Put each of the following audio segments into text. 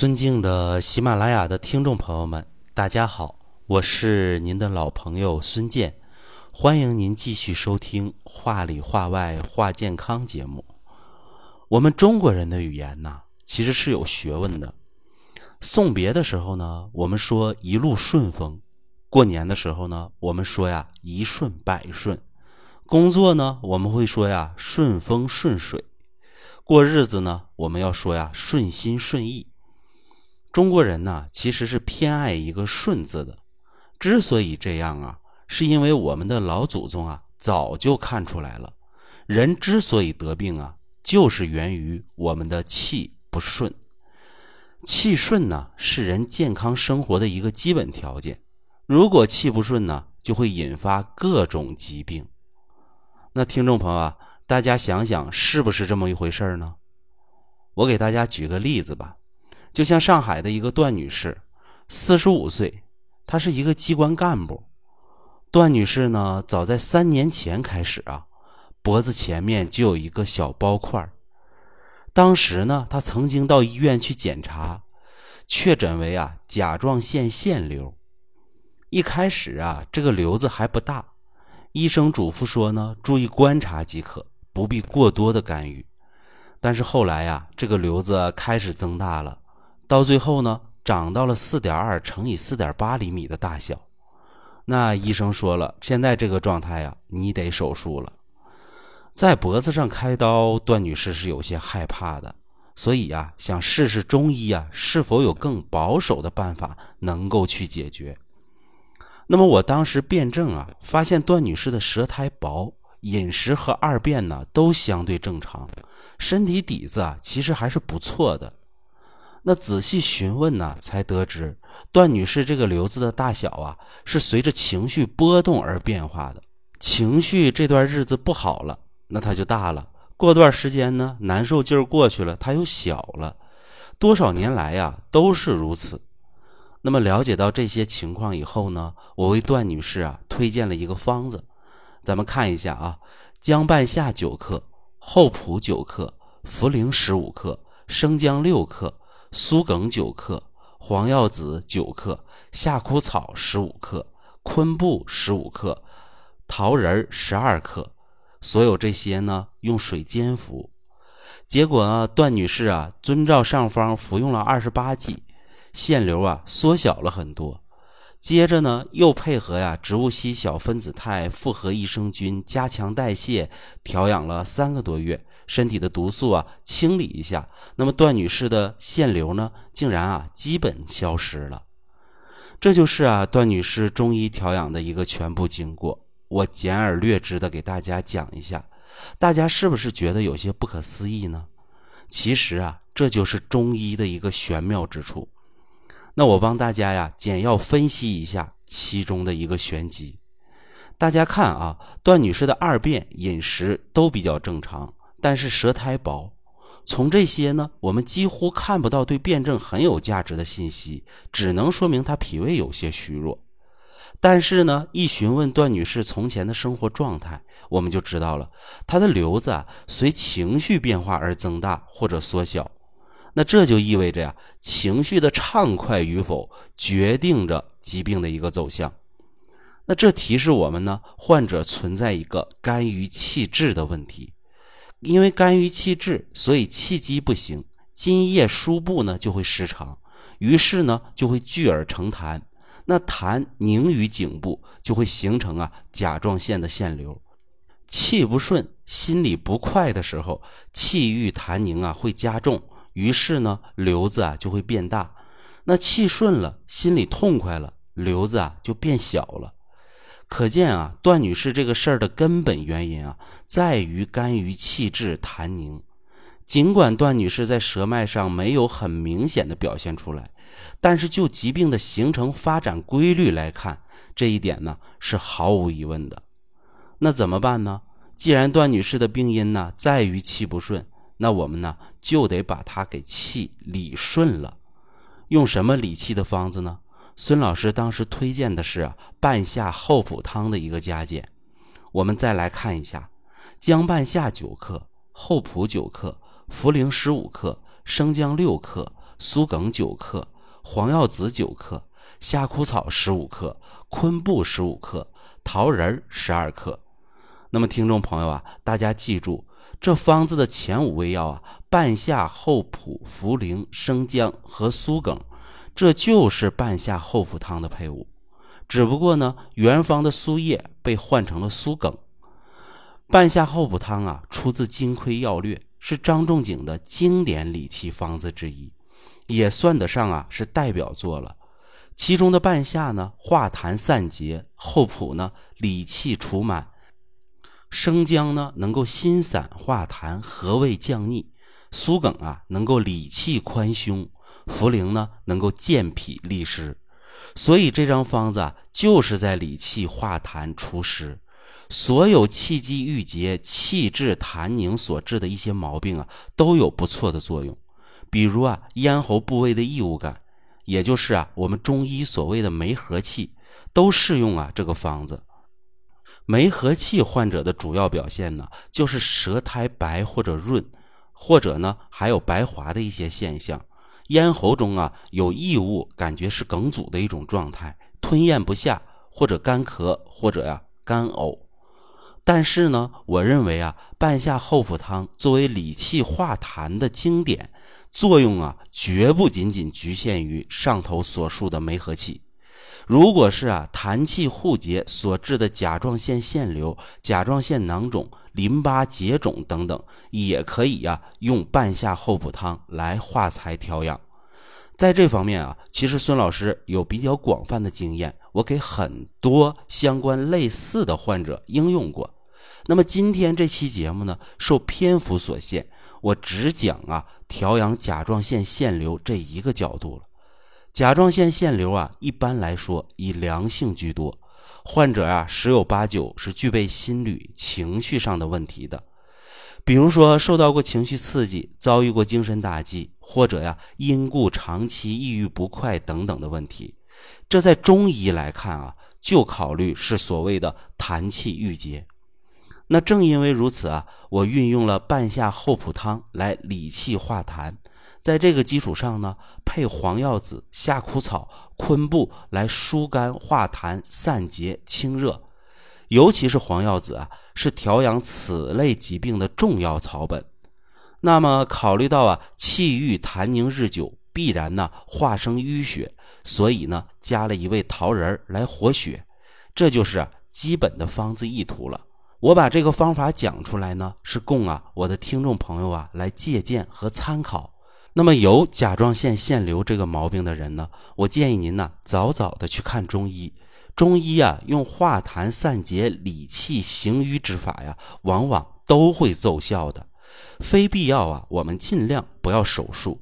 尊敬的喜马拉雅的听众朋友们，大家好，我是您的老朋友孙健，欢迎您继续收听《话里话外话健康》节目。我们中国人的语言呢，其实是有学问的。送别的时候呢，我们说一路顺风；过年的时候呢，我们说呀一顺百顺；工作呢，我们会说呀顺风顺水；过日子呢，我们要说呀顺心顺意。中国人呢，其实是偏爱一个“顺”字的。之所以这样啊，是因为我们的老祖宗啊，早就看出来了，人之所以得病啊，就是源于我们的气不顺。气顺呢，是人健康生活的一个基本条件。如果气不顺呢，就会引发各种疾病。那听众朋友啊，大家想想，是不是这么一回事呢？我给大家举个例子吧。就像上海的一个段女士，四十五岁，她是一个机关干部。段女士呢，早在三年前开始啊，脖子前面就有一个小包块当时呢，她曾经到医院去检查，确诊为啊甲状腺腺瘤。一开始啊，这个瘤子还不大，医生嘱咐说呢，注意观察即可，不必过多的干预。但是后来呀，这个瘤子开始增大了。到最后呢，长到了四点二乘以四点八厘米的大小。那医生说了，现在这个状态呀，你得手术了。在脖子上开刀，段女士是有些害怕的，所以呀，想试试中医啊，是否有更保守的办法能够去解决。那么我当时辩证啊，发现段女士的舌苔薄，饮食和二便呢都相对正常，身体底子啊其实还是不错的。那仔细询问呢，才得知段女士这个瘤子的大小啊，是随着情绪波动而变化的。情绪这段日子不好了，那它就大了；过段时间呢，难受劲儿过去了，它又小了。多少年来呀，都是如此。那么了解到这些情况以后呢，我为段女士啊推荐了一个方子，咱们看一下啊：姜半夏九克，厚朴九克，茯苓十五克，生姜六克。苏梗九克，黄药子九克，夏枯草十五克，昆布十五克，桃仁十二克。所有这些呢，用水煎服。结果呢，段女士啊，遵照上方服用了二十八剂，腺瘤啊缩小了很多。接着呢，又配合呀植物硒小分子肽复合益生菌，加强代谢，调养了三个多月。身体的毒素啊，清理一下，那么段女士的腺瘤呢，竟然啊基本消失了。这就是啊段女士中医调养的一个全部经过。我简而略之的给大家讲一下，大家是不是觉得有些不可思议呢？其实啊，这就是中医的一个玄妙之处。那我帮大家呀简要分析一下其中的一个玄机。大家看啊，段女士的二便饮食都比较正常。但是舌苔薄，从这些呢，我们几乎看不到对辩证很有价值的信息，只能说明她脾胃有些虚弱。但是呢，一询问段女士从前的生活状态，我们就知道了，她的瘤子啊随情绪变化而增大或者缩小。那这就意味着呀，情绪的畅快与否决定着疾病的一个走向。那这提示我们呢，患者存在一个肝郁气滞的问题。因为肝郁气滞，所以气机不行，津液输布呢就会失常，于是呢就会聚而成痰，那痰凝于颈部，就会形成啊甲状腺的腺瘤。气不顺，心里不快的时候，气郁痰凝啊会加重，于是呢瘤子啊就会变大。那气顺了，心里痛快了，瘤子啊就变小了。可见啊，段女士这个事儿的根本原因啊，在于肝郁气滞痰凝。尽管段女士在舌脉上没有很明显的表现出来，但是就疾病的形成发展规律来看，这一点呢是毫无疑问的。那怎么办呢？既然段女士的病因呢在于气不顺，那我们呢就得把它给气理顺了。用什么理气的方子呢？孙老师当时推荐的是半夏厚朴汤的一个加减。我们再来看一下：姜半夏九克，厚朴九克，茯苓十五克，生姜六克，苏梗九克，黄药子九克，夏枯草十五克，昆布十五克，桃仁十二克。那么，听众朋友啊，大家记住，这方子的前五味药啊，半夏、厚朴、茯苓、生姜和苏梗，这就是半夏厚朴汤的配伍。只不过呢，原方的苏叶被换成了苏梗。半夏厚朴汤啊，出自《金匮要略》，是张仲景的经典理气方子之一，也算得上啊是代表作了。其中的半夏呢，化痰散结；厚朴呢，理气除满。生姜呢，能够辛散化痰、和胃降逆；苏梗啊，能够理气宽胸；茯苓呢，能够健脾利湿。所以这张方子啊，就是在理气化痰除湿。所有气机郁结、气滞痰凝所致的一些毛病啊，都有不错的作用。比如啊，咽喉部位的异物感，也就是啊，我们中医所谓的梅核气，都适用啊这个方子。梅核气患者的主要表现呢，就是舌苔白或者润，或者呢还有白滑的一些现象，咽喉中啊有异物，感觉是梗阻的一种状态，吞咽不下，或者干咳，或者呀干呕。但是呢，我认为啊，半夏厚朴汤作为理气化痰的经典，作用啊绝不仅仅局限于上头所述的梅核气。如果是啊痰气互结所致的甲状腺腺瘤、甲状腺囊肿、淋巴结肿等等，也可以呀用半夏厚朴汤来化财调养。在这方面啊，其实孙老师有比较广泛的经验，我给很多相关类似的患者应用过。那么今天这期节目呢，受篇幅所限，我只讲啊调养甲状腺腺瘤这一个角度了。甲状腺腺瘤啊，一般来说以良性居多，患者啊十有八九是具备心理情绪上的问题的，比如说受到过情绪刺激，遭遇过精神打击，或者呀因故长期抑郁不快等等的问题。这在中医来看啊，就考虑是所谓的痰气郁结。那正因为如此啊，我运用了半夏厚朴汤来理气化痰。在这个基础上呢，配黄药子、夏枯草、昆布来疏肝化痰、散结清热。尤其是黄药子啊，是调养此类疾病的重要草本。那么考虑到啊，气郁痰凝日久，必然呢化生淤血，所以呢加了一味桃仁来活血。这就是基本的方子意图了。我把这个方法讲出来呢，是供啊我的听众朋友啊来借鉴和参考。那么有甲状腺腺瘤这个毛病的人呢，我建议您呢早早的去看中医。中医啊用化痰散结、理气行瘀之法呀，往往都会奏效的。非必要啊，我们尽量不要手术。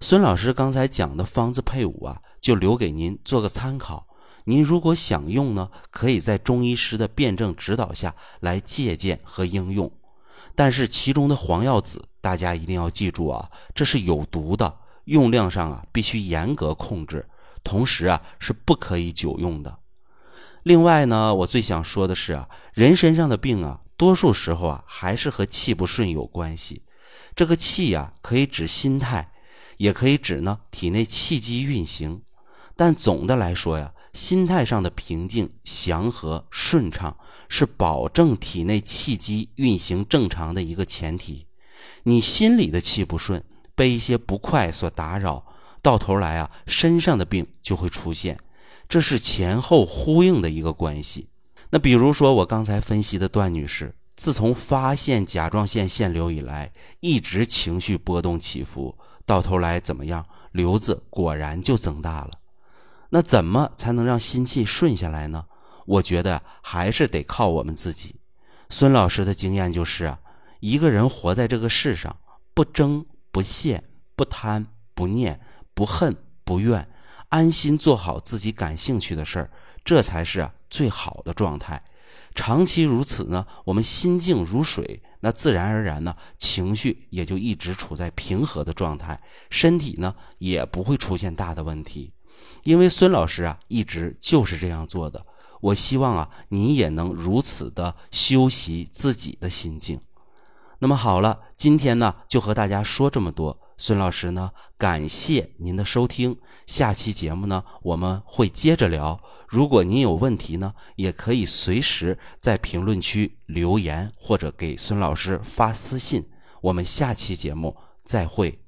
孙老师刚才讲的方子配伍啊，就留给您做个参考。您如果想用呢，可以在中医师的辩证指导下来借鉴和应用。但是其中的黄药子，大家一定要记住啊，这是有毒的，用量上啊必须严格控制，同时啊是不可以久用的。另外呢，我最想说的是啊，人身上的病啊，多数时候啊还是和气不顺有关系。这个气呀，可以指心态，也可以指呢体内气机运行。但总的来说呀。心态上的平静、祥和、顺畅，是保证体内气机运行正常的一个前提。你心里的气不顺，被一些不快所打扰，到头来啊，身上的病就会出现，这是前后呼应的一个关系。那比如说我刚才分析的段女士，自从发现甲状腺腺瘤以来，一直情绪波动起伏，到头来怎么样？瘤子果然就增大了。那怎么才能让心气顺下来呢？我觉得还是得靠我们自己。孙老师的经验就是啊，一个人活在这个世上，不争不羡不贪不念不恨不怨，安心做好自己感兴趣的事儿，这才是最好的状态。长期如此呢，我们心静如水，那自然而然呢，情绪也就一直处在平和的状态，身体呢也不会出现大的问题。因为孙老师啊，一直就是这样做的。我希望啊，你也能如此的修习自己的心境。那么好了，今天呢，就和大家说这么多。孙老师呢，感谢您的收听。下期节目呢，我们会接着聊。如果您有问题呢，也可以随时在评论区留言或者给孙老师发私信。我们下期节目再会。